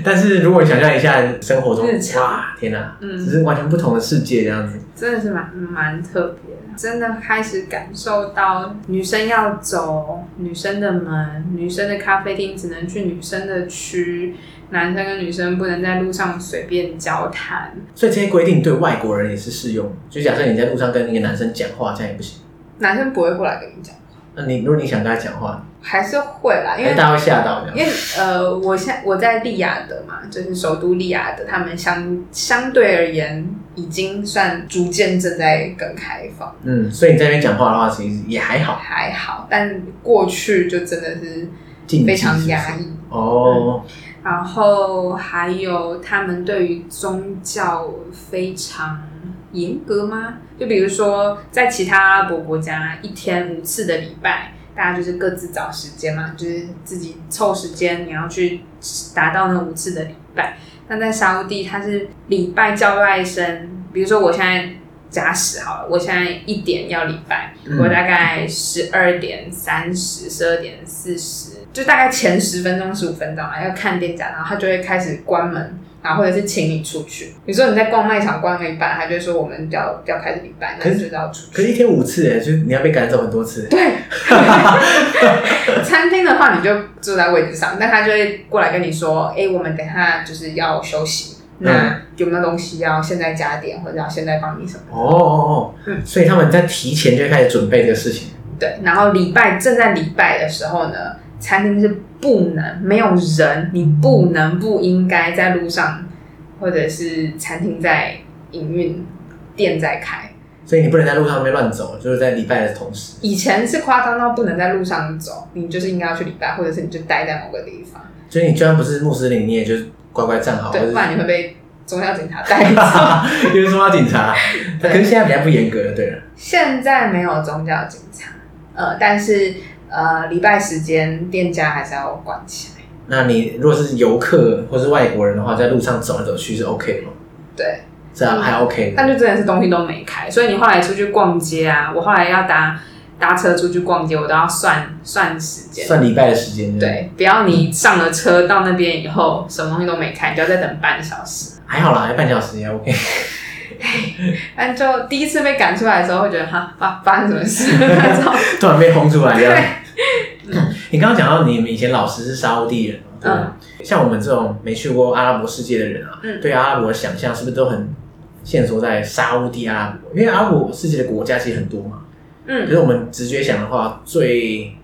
但是如果你想象一下生活中，哇，天哪，嗯，只是完全不同的世界这样子，真的是蛮蛮特别的。真的开始感受到女生要走女生的门，女生的咖啡厅只能去女生的区。男生跟女生不能在路上随便交谈，所以这些规定对外国人也是适用。就假设你在路上跟一个男生讲话，这样也不行。男生不会过来跟你讲话。那你如果你想跟他讲话，还是会啦，因为大家会吓到。因为呃，我现我在利雅得嘛，就是首都利雅得，他们相相对而言已经算逐渐正在更开放。嗯，所以你在那边讲话的话，其实也还好，还好。但过去就真的是非常压抑哦。嗯然后还有他们对于宗教非常严格吗？就比如说在其他阿拉伯国家，一天五次的礼拜，大家就是各自找时间嘛，就是自己凑时间，你要去达到那五次的礼拜。但在沙乌地，它是礼拜叫外声，比如说我现在。假使好了，我现在一点要礼拜，嗯、我大概十二点三十、十二点四十，就大概前十分钟、十五分钟啊，要看店家，然后他就会开始关门，然后或者是请你出去。比如说你在逛卖场逛了一半，他就会说我们要要开始礼拜，那你就要出去。可是一天五次哎，就你要被赶走很多次。对，[LAUGHS] 餐厅的话你就坐在位置上，但他就会过来跟你说，哎、欸，我们等下就是要休息。那有没有东西要现在加点，或者要现在帮你什么？哦哦哦，嗯，所以他们在提前就开始准备这个事情。对，然后礼拜正在礼拜的时候呢，餐厅是不能没有人，你不能不应该在路上，或者是餐厅在营运，店在开，所以你不能在路上面乱走，就是在礼拜的同时。以前是夸张到不能在路上走，你就是应该要去礼拜，或者是你就待在某个地方。所以你就算不是穆斯林，你也就。乖乖站好，对，不然你会被宗教警察带走。[LAUGHS] 因为宗教警察，[LAUGHS] 可是现在比较不严格了，对了。现在没有宗教警察，呃，但是呃，礼拜时间店家还是要关起来。那你如果是游客或是外国人的话，在路上走来走去是 OK 的吗？对，这样还 OK。但就真的是东西都没开，所以你后来出去逛街啊，我后来要搭。搭车出去逛街，我都要算算时间，算礼拜的时间。对，不要你上了车到那边以后，什么东西都没开，你就要再等半小时。还好啦，还半小时也 OK。但就第一次被赶出来的时候，会觉得哈发发生什么事？突然被轰出来这样。你刚刚讲到你们以前老师是沙乌地人，对，嗯，像我们这种没去过阿拉伯世界的人啊，嗯，对阿拉伯的想象是不是都很限缩在沙乌地阿拉伯？因为阿拉伯世界的国家其实很多嘛。嗯，可是我们直觉想的话，最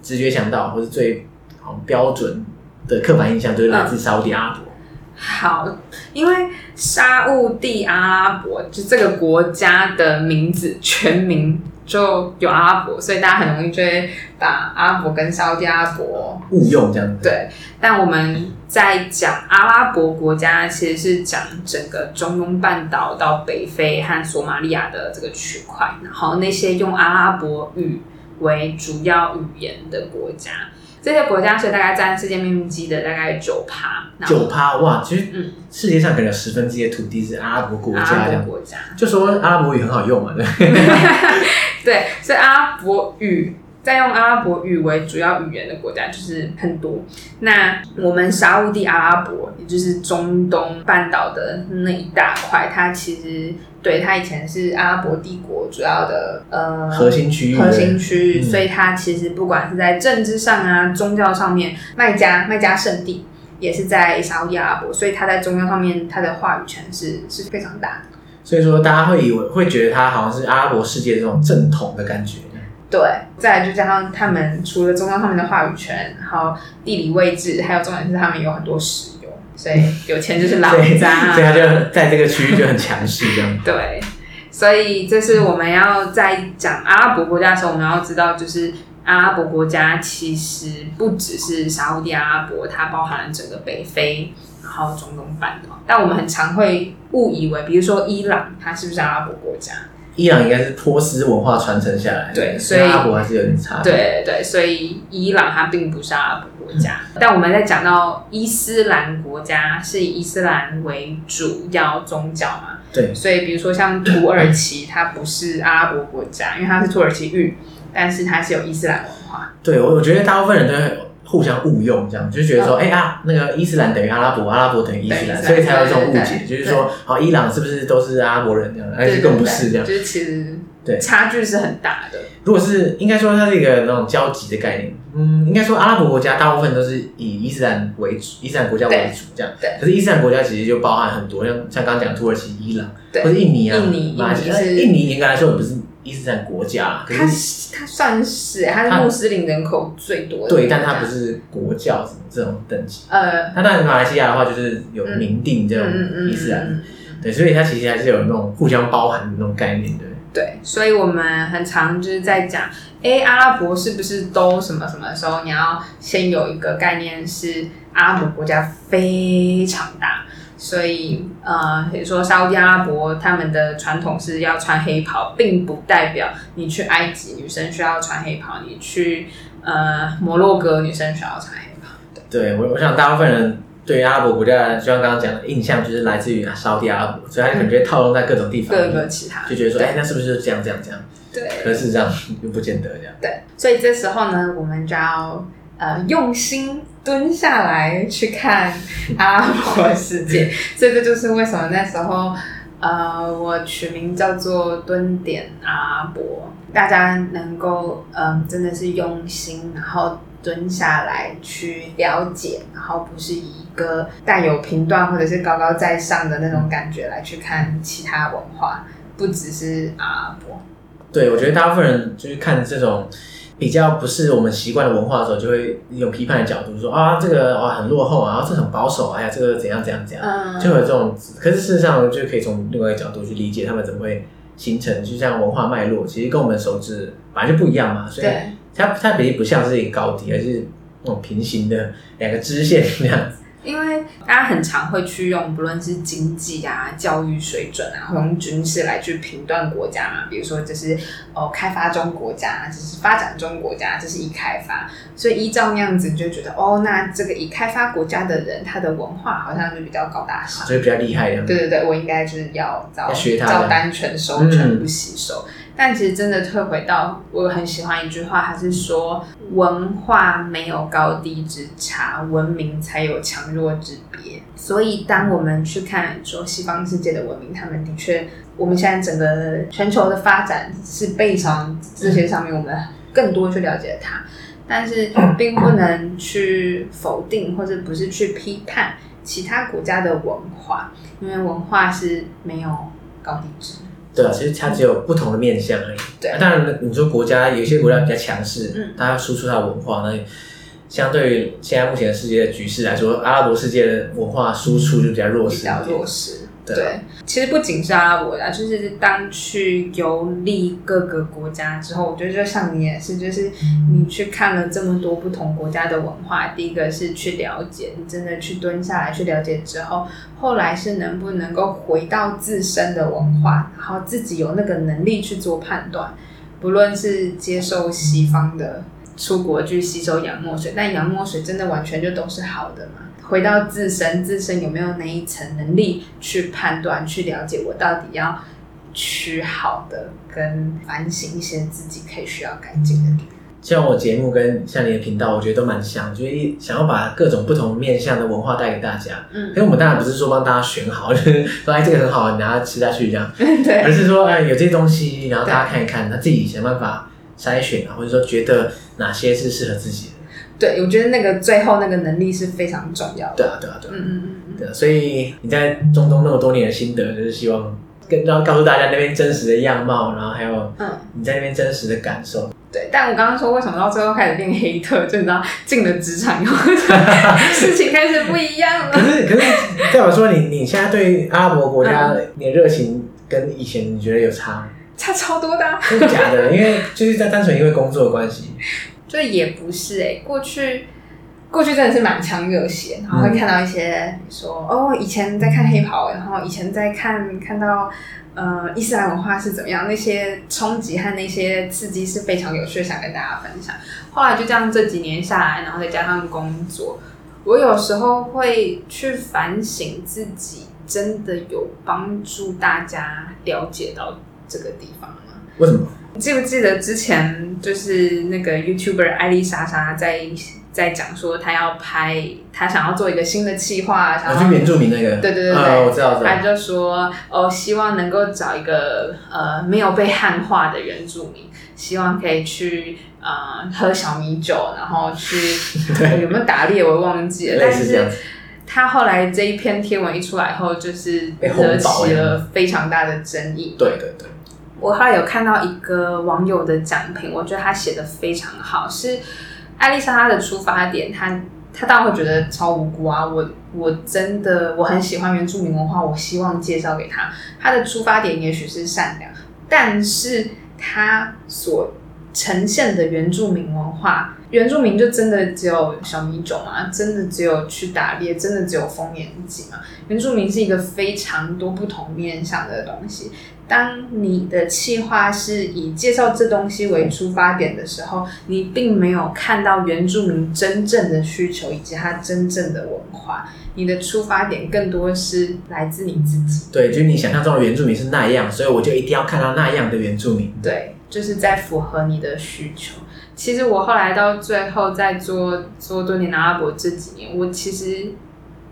直觉想到或是最好标准的刻板印象，就是来自沙乌地阿拉伯。好，因为沙乌地阿拉伯就这个国家的名字全名就有阿拉伯，所以大家很容易就会把阿拉伯跟沙乌地阿拉伯误用这样子。对，但我们在讲阿拉伯国家，其实是讲整个中东半岛到北非和索马利亚的这个区块，然后那些用阿拉伯语为主要语言的国家。这些国家是大概占世界面积的大概九趴，九趴哇！其实，嗯，世界上可能有十分之一的土地是阿拉伯国家这样，阿拉伯国家。就说阿拉伯语很好用嘛，对，[LAUGHS] 对，所以阿拉伯语在用阿拉伯语为主要语言的国家就是很多。那我们沙乌地阿拉伯，也就是中东半岛的那一大块，它其实。对，它以前是阿拉伯帝国主要的呃核心区域，核心区域，所以它其实不管是在政治上啊、宗教上面，麦加麦加圣地也是在沙乌地阿拉伯，所以它在宗教上面，它的话语权是是非常大的。所以说，大家会以为会觉得它好像是阿拉伯世界这种正统的感觉。对，再来就加上他们除了宗教上面的话语权，然后地理位置，还有重点是他们有很多石油。所以有钱就是老大，啊，[LAUGHS] 所以他就在这个区域就很强势，这样。对，所以这是我们要在讲阿拉伯国家的时候，我们要知道，就是阿拉伯国家其实不只是沙乌地阿拉伯，它包含了整个北非，然后中东半岛。但我们很常会误以为，比如说伊朗，它是不是阿拉伯国家？伊朗应该是波斯文化传承下来的，对，所以阿拉伯还是有点差。对对，所以伊朗它并不是阿拉伯国家。嗯、但我们在讲到伊斯兰国家，是以伊斯兰为主要宗教嘛？对。所以比如说像土耳其，它不是阿拉伯国家，因为它是土耳其语，但是它是有伊斯兰文化。对，我我觉得大部分人都会互相误用，这样就觉得说，哎、啊，那个伊斯兰等于阿拉伯，阿拉伯等于伊斯兰，所以才有这种误解，就是说，好，伊朗是不是都是阿拉伯人这样？而且更不是这样，就是其实对差距是很大的。如果是应该说它是一个那种交集的概念，嗯，应该说阿拉伯国家大部分都是以伊斯兰为主，伊斯兰国家为主这样。对。可是伊斯兰国家其实就包含很多，像像刚刚讲土耳其、伊朗，对，或者印尼啊，印尼、马来西亚，印尼严格来说也不是。伊斯兰国家，可是它它算是，它是穆斯林人口最多的。对，但它不是国教什么这种等级。呃，它当然马来西亚的话，就是有明定这种伊斯兰，嗯嗯嗯嗯、对，所以它其实还是有那种互相包含的那种概念，对。对，所以我们很常就是在讲，哎，阿拉伯是不是都什么什么的时候，你要先有一个概念是阿拉伯国家非常大。所以呃，比如说沙乌地阿拉伯他们的传统是要穿黑袍，并不代表你去埃及女生需要穿黑袍，你去呃摩洛哥女生需要穿黑袍。对，我我想大部分人对于阿拉伯国家，就像刚刚讲的印象，就是来自于沙乌地阿拉伯，所以他就感觉套用在各种地方，各个其他就觉得说，哎，那是不是就这样这样这样？对，可是这样又不见得这样。对，所以这时候呢，我们就要呃用心蹲下来去看阿拉伯世界。所 [LAUGHS] 以这就是为什么那时候呃我取名叫做蹲点阿拉伯，大家能够嗯、呃、真的是用心，然后蹲下来去了解，然后不是以一个带有评断或者是高高在上的那种感觉来去看其他文化，不只是阿拉伯。对，我觉得大部分人就是看这种比较不是我们习惯的文化的时候，就会用批判的角度说啊，这个啊很落后啊，这很保守，哎呀，这个怎样怎样怎样，嗯、就有这种。可是事实上，就可以从另外一个角度去理解他们怎么会形成，就像文化脉络，其实跟我们熟知本来就不一样嘛。所以它它比例不像是一个高低，而是那种平行的两个支线这样子。因为大家很常会去用，不论是经济啊、教育水准啊，或用军事来去评断国家嘛。比如说，这是哦开发中国家，这是发展中国家，这是已开发。所以依照那样子，你就觉得哦，那这个已开发国家的人，他的文化好像就比较高大上，所以比较厉害的。对对对，我应该就是要照单全收，全部吸收。嗯但其实真的退回到，我很喜欢一句话，还是说文化没有高低之差，文明才有强弱之别。所以当我们去看说西方世界的文明，他们的确，我们现在整个全球的发展是背上这些上面，我们更多去了解它，但是并不能去否定或者不是去批判其他国家的文化，因为文化是没有高低之。对啊，其实它只有不同的面向而已。对、啊，当然你说国家有些国家比较强势，嗯，它要输出它的文化，那相对于现在目前的世界的局势来说，阿拉伯世界的文化输出就比较弱势，比较弱势。对，其实不仅是阿拉伯的，就是当去游历各个国家之后，我觉得就像你也是，就是你去看了这么多不同国家的文化，第一个是去了解，你真的去蹲下来去了解之后，后来是能不能够回到自身的文化，然后自己有那个能力去做判断，不论是接受西方的出国去吸收洋墨水，但洋墨水真的完全就都是好的吗？回到自身，自身有没有那一层能力去判断、去了解，我到底要取好的，跟反省一些自己可以需要改进的地方。像我节目跟像你的频道，我觉得都蛮像，就是想要把各种不同面向的文化带给大家。嗯，因为我们当然不是说帮大家选好，就是说哎这个很好，你拿它吃下去这样。[LAUGHS] 对。而是说哎有这些东西，然后大家看一看，他自己想办法筛选啊，或者说觉得哪些是适合自己的。对，我觉得那个最后那个能力是非常重要的。对啊，对啊，对啊。嗯嗯嗯对啊，所以你在中东那么多年的心得，就是希望跟然后告诉大家那边真实的样貌，然后还有嗯你在那边真实的感受。对，但我刚刚说为什么到最后开始变黑特，就你知道进了职场以后，[LAUGHS] 事情开始不一样了。可是可是，代表说你你现在对阿拉伯国家你的热情跟以前你觉得有差？差超多的啊。真的假的？因为就是在单纯因为工作的关系。就也不是哎、欸，过去过去真的是满腔热血，然后会看到一些说哦，以前在看黑袍，然后以前在看看到呃伊斯兰文化是怎么样，那些冲击和那些刺激是非常有趣，想跟大家分享。后来就这样这几年下来，然后再加上工作，我有时候会去反省自己，真的有帮助大家了解到这个地方吗？为什么？记不记得之前就是那个 YouTuber 艾丽莎莎在在讲说，她要拍，她想要做一个新的企划，想要去原住民那个，对对对对。她就说哦，希望能够找一个呃没有被汉化的原住民，希望可以去呃喝小米酒，然后去 [LAUGHS] 有没有打猎，我忘记了。但是他后来这一篇贴文一出来后，就是惹起了非常大的争议。对对对。我后来有看到一个网友的讲评，我觉得他写的非常好，是艾丽莎她的出发点，她她当然会觉得超无辜啊，我我真的我很喜欢原住民文化，我希望介绍给他，他的出发点也许是善良，但是他所呈现的原住民文化原住民就真的只有小米种吗？真的只有去打猎？真的只有丰年祭吗？原住民是一个非常多不同面向的东西。当你的企划是以介绍这东西为出发点的时候，你并没有看到原住民真正的需求以及他真正的文化。你的出发点更多是来自你自己。对，就是你想象中的原住民是那样，所以我就一定要看到那样的原住民。对，就是在符合你的需求。其实我后来到最后在做做多年阿拉伯这几年，我其实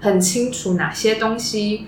很清楚哪些东西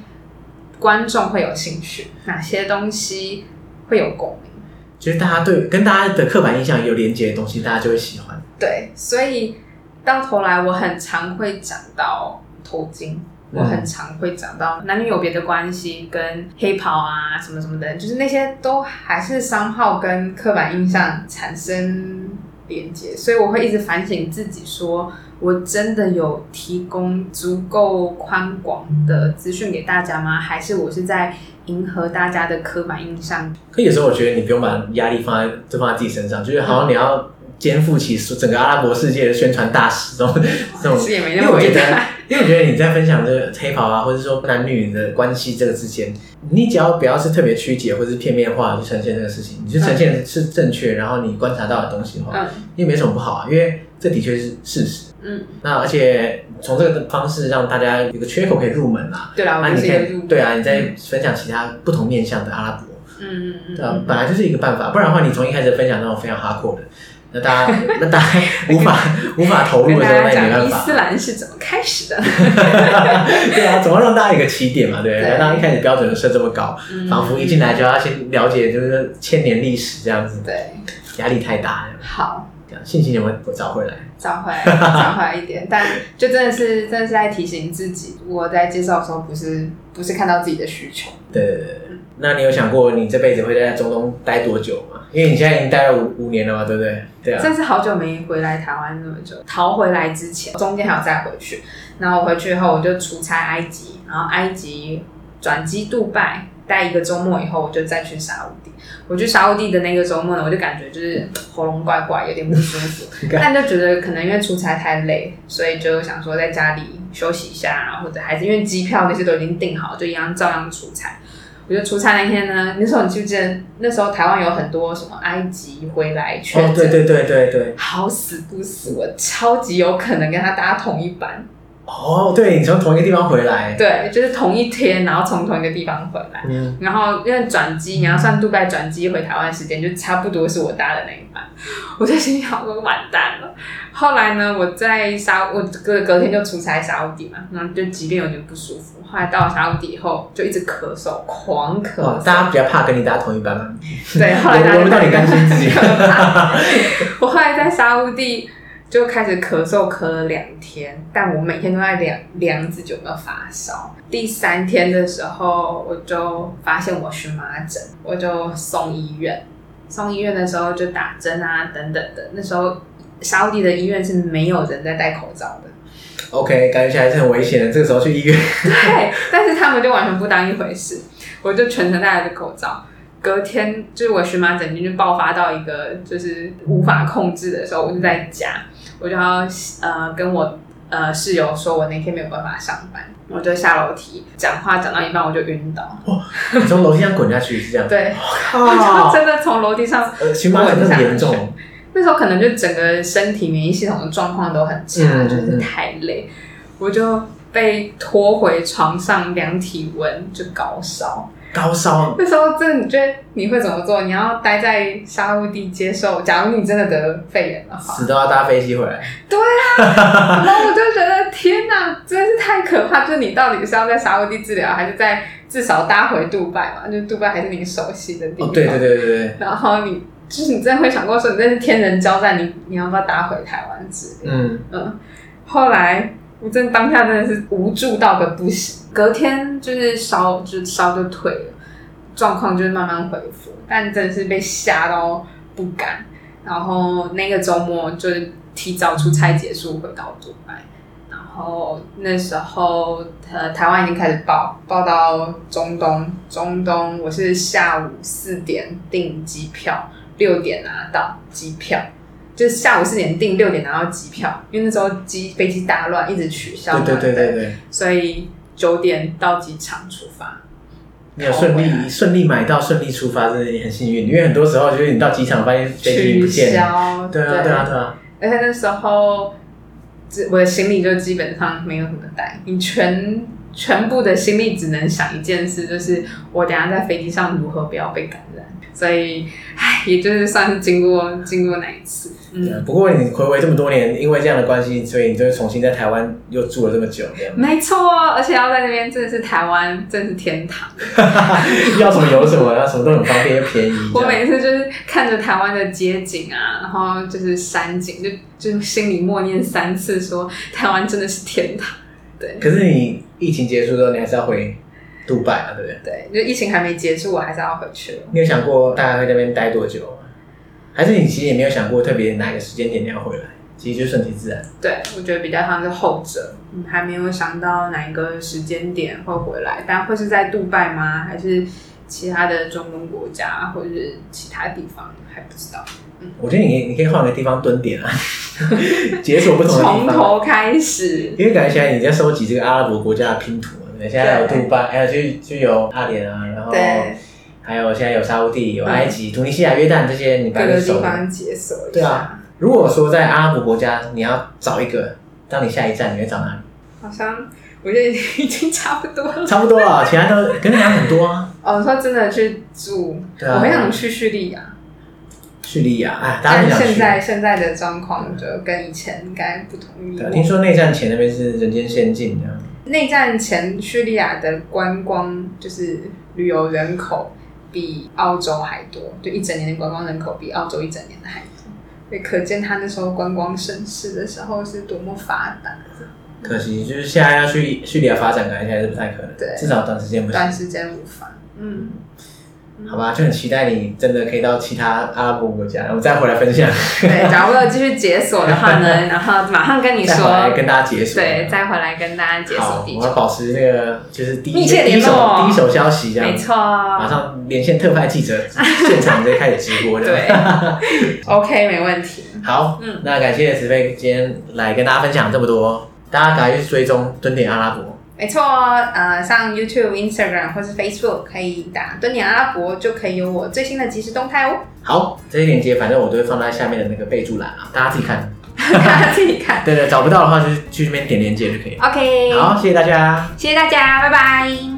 观众会有兴趣，哪些东西会有共鸣。其实大家对跟大家的刻板印象有连接的东西，大家就会喜欢。对，所以到头来我很常会讲到。头巾，我很常会讲到男女有别的关系，跟黑袍啊什么什么的，就是那些都还是商号跟刻板印象产生连接，所以我会一直反省自己说，说我真的有提供足够宽广的资讯给大家吗？还是我是在迎合大家的刻板印象？可有时候我觉得你不用把压力放在就放在自己身上，就是好像你要肩负起整个阿拉伯世界的宣传大使这种 [LAUGHS] 这种，也没因为我觉得。因为我觉得你在分享这个黑袍啊，或者说男女的关系这个之间，你只要不要是特别曲解或者是片面化去呈现这个事情，你就呈现是正确，然后你观察到的东西的话，嗯，因为没什么不好啊，因为这的确是事实。嗯，那而且从这个方式让大家有个缺口可以入门啦。对啊，那你可以对啊，你再分享其他不同面向的阿拉伯，嗯嗯嗯，对啊，本来就是一个办法，不然的话，你从一开始分享那种非常 hardcore 的。那大家，[LAUGHS] 那大家无法无法投入的时候，那也没办法。伊斯兰是怎么开始的？[LAUGHS] 对啊，怎么让大家一个起点嘛？对，让大家一开始标准设这么高，仿佛一进来就要先了解就是千年历史这样子。对，压力太大。好，信心有没有找回来？找回来，[LAUGHS] 找回来一点。但就真的是，真的是在提醒自己，我在介绍的时候，不是不是看到自己的需求。对对对。那你有想过你这辈子会在中东待多久吗？因为你现在已经待了五五年了嘛，对不对？对啊。真是好久没回来台湾那么久，逃回来之前，中间还有再回去。然后我回去以后，我就出差埃及，然后埃及转机杜拜，待一个周末以后，我就再去沙乌地。我去沙乌地的那个周末呢，我就感觉就是喉咙怪怪，有点不舒服，[LAUGHS] 但就觉得可能因为出差太累，所以就想说在家里休息一下，然后或者还是因为机票那些都已经订好，就一样照样出差。我觉得出差那天呢，[LAUGHS] 那时候你记不记得？那时候台湾有很多什么埃及回来确诊，哦，对对对对对，好死不死，我超级有可能跟他搭同一班。哦，对，你从同一个地方回来，对，就是同一天，然后从同一个地方回来，嗯，然后因为转机，你要算杜拜转机回台湾时间，就差不多是我搭的那一班，我就心想说完蛋了。后来呢，我在沙，我隔隔天就出差沙乌地嘛，然后就即便有点不舒服，后来到了沙乌地以后，就一直咳嗽，狂咳嗽。哦，大家比较怕跟你搭同一班吗？对，后来大家我到底担心自己。[LAUGHS] 我后来在沙乌地就开始咳嗽，咳了两天，但我每天都在量量自己有没有发烧。第三天的时候，我就发现我荨麻疹，我就送医院。送医院的时候就打针啊，等等的，那时候。沙地的医院是没有人在戴口罩的。OK，感觉起来是很危险的。这个时候去医院，对，但是他们就完全不当一回事。我就全程戴着口罩。隔天就是我荨麻疹就爆发到一个就是无法控制的时候，我就在家，我就要呃跟我呃室友说，我那天没有办法上班，我就下楼梯讲话讲到一半我就晕倒。哦，你从楼梯上滚下去是这样？对，我 [LAUGHS] 就真的从楼梯上呃荨麻疹很严重。那时候可能就整个身体免疫系统的状况都很差，嗯、就是太累，我就被拖回床上量体温，就高烧。高烧。那时候真的，你觉得你会怎么做？你要待在沙乌地接受？假如你真的得肺炎的话，死都要搭飞机回来。对啊，[LAUGHS] 然后我就觉得天哪，真的是太可怕！就是你到底是要在沙乌地治疗，还是在至少搭回杜拜嘛？就杜拜还是你熟悉的地方。哦，对对对对对。然后你。就是你真的会想过说，你真是天人交战，你你要不要打回台湾之类？嗯嗯。后来我真当下真的是无助到个不行，隔天就是烧就烧就退了，状况就是慢慢恢复，但真的是被吓到不敢。然后那个周末就是提早出差结束回到杜拜，然后那时候呃台湾已经开始报报到中东，中东我是下午四点订机票。六点拿到机票，就是下午四点订，六点拿到机票，因为那时候机飞机大乱，一直取消。对对对对对。所以九点到机场出发。你有顺利顺利买到，顺利出发，真的很幸运。因为很多时候就是你到机场发现飞机不见了。取消。对啊对啊对啊。而且那时候，我的行李就基本上没有什么带，你全全部的心力只能想一件事，就是我等下在飞机上如何不要被感染。所以，唉，也就是算是经过经过那一次。嗯，不过你回味这么多年，因为这样的关系，所以你就重新在台湾又住了这么久。没错，而且要在那边真的是台湾，真的是天堂。[LAUGHS] 要什么有什么，要什么都很方便又便宜。[LAUGHS] 我每次就是看着台湾的街景啊，然后就是山景，就就心里默念三次说，说台湾真的是天堂。对。可是你疫情结束之后，你还是要回。杜拜啊，对不对？对，就疫情还没结束，我还是要回去了。你有想过大概会在那边待多久吗？还是你其实也没有想过特别哪个时间点你要回来？其实就顺其自然。对，我觉得比较像是后者，嗯，还没有想到哪一个时间点会回来，但会是在杜拜吗？还是其他的中东国家，或者是其他地方，还不知道。嗯，我觉得你你可以换个地方蹲点啊，[LAUGHS] 解锁不同的地方，从头开始。因为感觉现在你在收集这个阿拉伯国家的拼图。现在有杜拜，还有就就有阿联啊，然后还有现在有沙乌地、有埃及、突尼西亚、约旦这些，你各个地方解锁一下。对啊，如果说在阿拉伯国家，你要找一个当你下一站，你会找哪里？好像我觉得已经差不多了。差不多了，其他都跟你讲很多啊。哦，说真的去住，我很想去叙利亚。叙利亚，哎，但现在现在的状况就跟以前应该不同。对，听说内战前那边是人间仙境这样。内战前，叙利亚的观光就是旅游人口比澳洲还多，就一整年的观光人口比澳洲一整年的还多，所以可见他那时候观光盛世的时候是多么发达。可惜就是现在要去叙利亚发展，感觉还是不太可能。对，至少短时间不行。短时间无法。嗯。好吧，就很期待你真的可以到其他阿拉伯国家，然后再回来分享。对，[LAUGHS] 假如我有继续解锁的话呢，[LAUGHS] 然后马上跟你说，再回来跟大家解锁。对，再回来跟大家解锁地球。我要保持那个就是第一密切联络，第一手消息这样。没错。马上连线特派记者，现场直接开始直播的。对。[LAUGHS] OK，没问题。好，嗯，那感谢子飞今天来跟大家分享这么多，大家赶快去追踪蹲点阿拉伯。没错，呃，上 YouTube、Instagram 或是 Facebook 可以打“蹲点阿拉伯”，就可以有我最新的即时动态哦。好，这些链接反正我都会放在下面的那个备注栏啊，大家自己看。大 [LAUGHS] 家自己看。对对，找不到的话就去那边点链接就可以了。OK。好，谢谢大家。谢谢大家，拜拜。